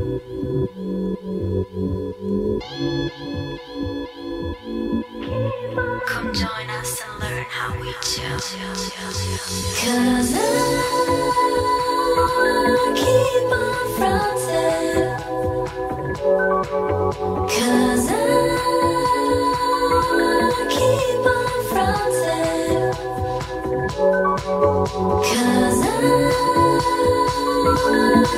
Come join us and learn how we chill. Cause I keep on frontin. Cause I keep on frontin. Cause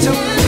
정말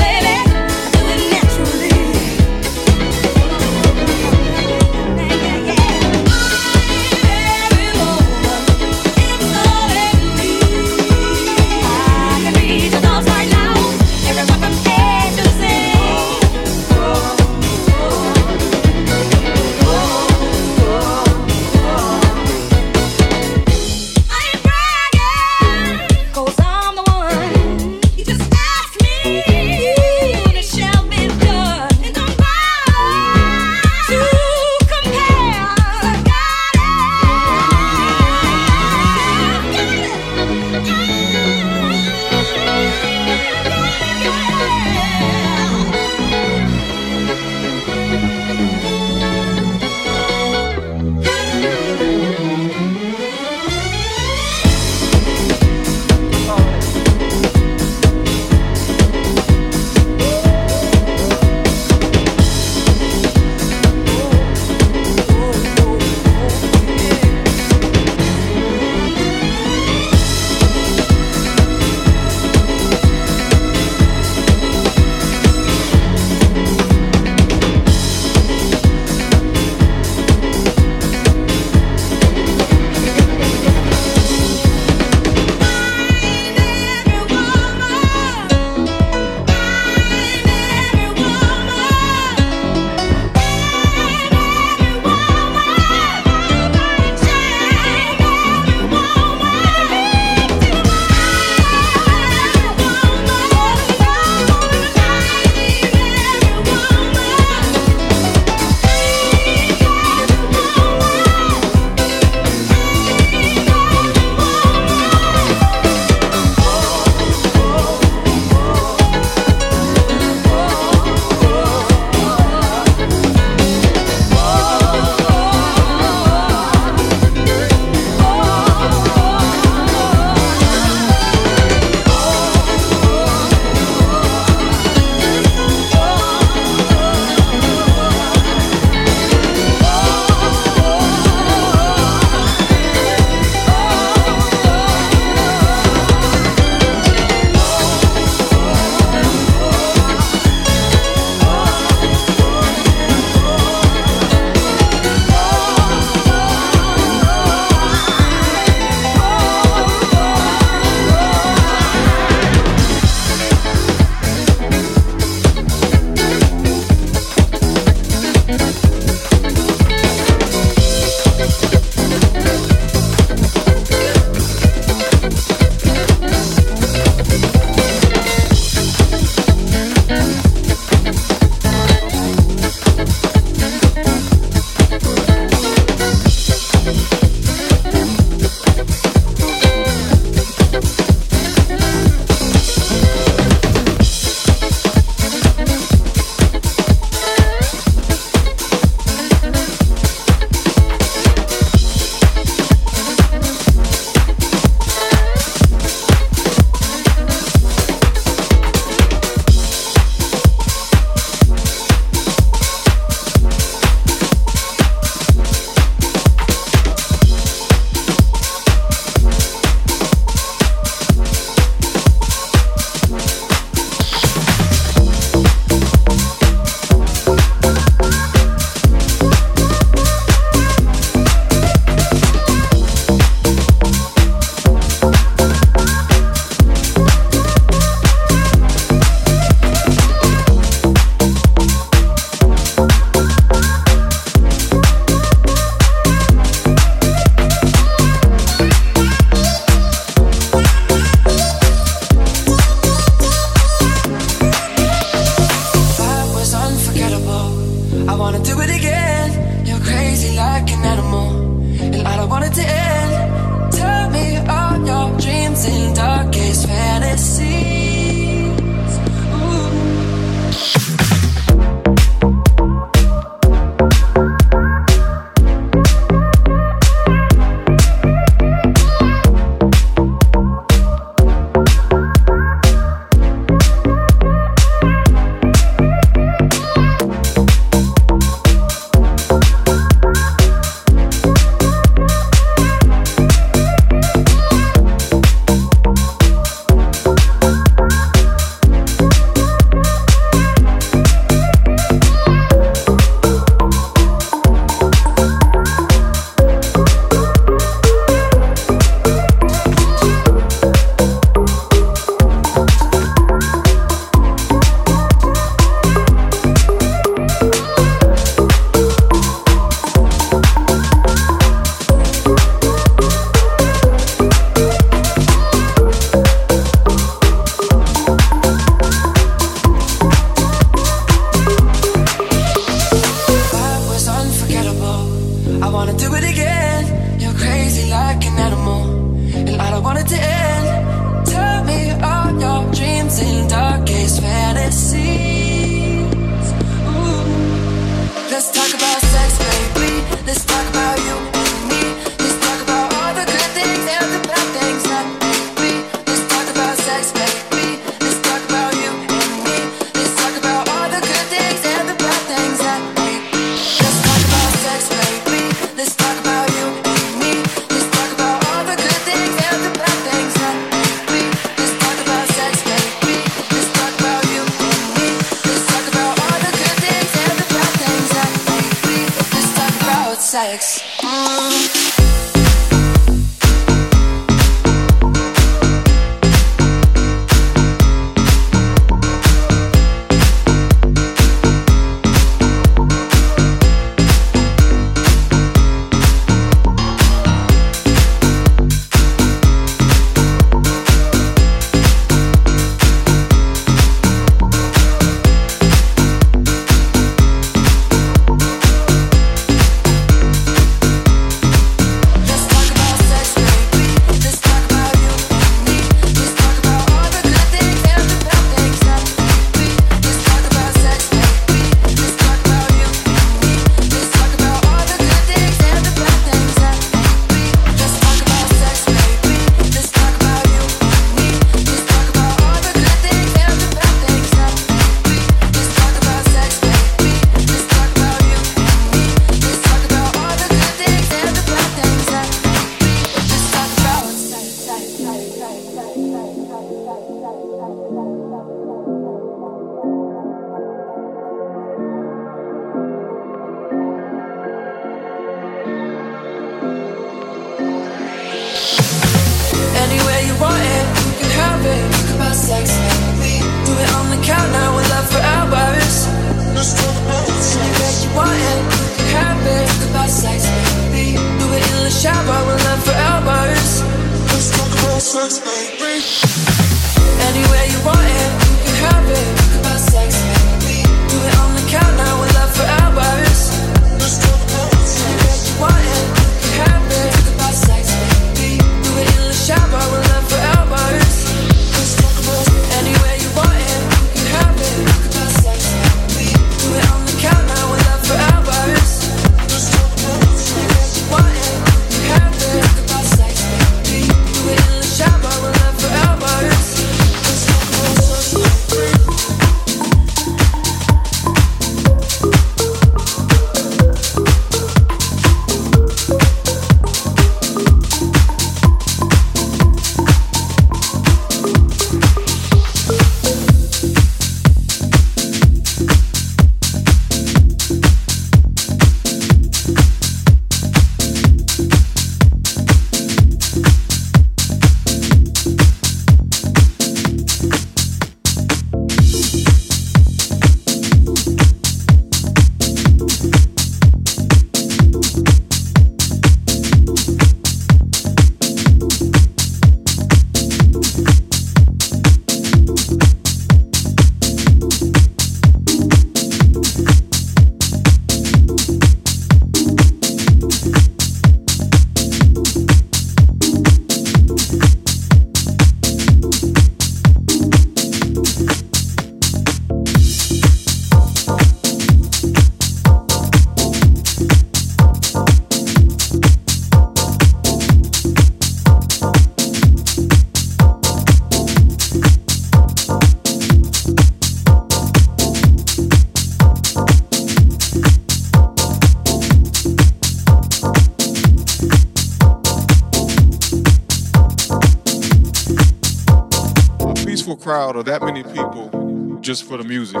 crowd or that many people just for the music.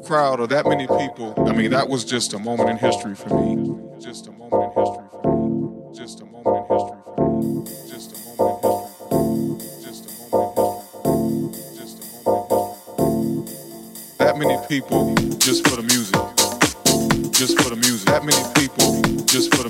Crowd or that many people, I mean, that was just a moment in history for me. Just a moment in history for me. Just a moment in history for me. Just a moment in history. Just a moment in history. Just a moment in history. That many people just for the music. Just for the music. That many people just for the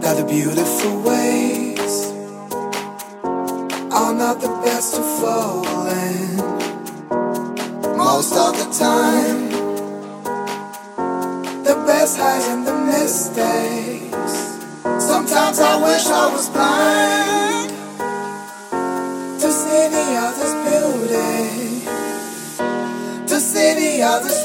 that the beautiful ways are not the best to fall in. Most of the time, the best hides in the mistakes. Sometimes I wish I was blind to see the other's beauty, to see the other's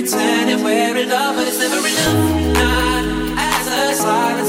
pretend if we're in love, but it's never enough. Not as a slide and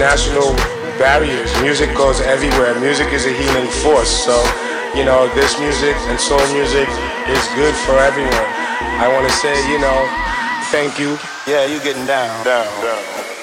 International barriers. Music goes everywhere. Music is a healing force. So, you know, this music and soul music is good for everyone. I want to say, you know, thank you. Yeah, you're getting down, down, down.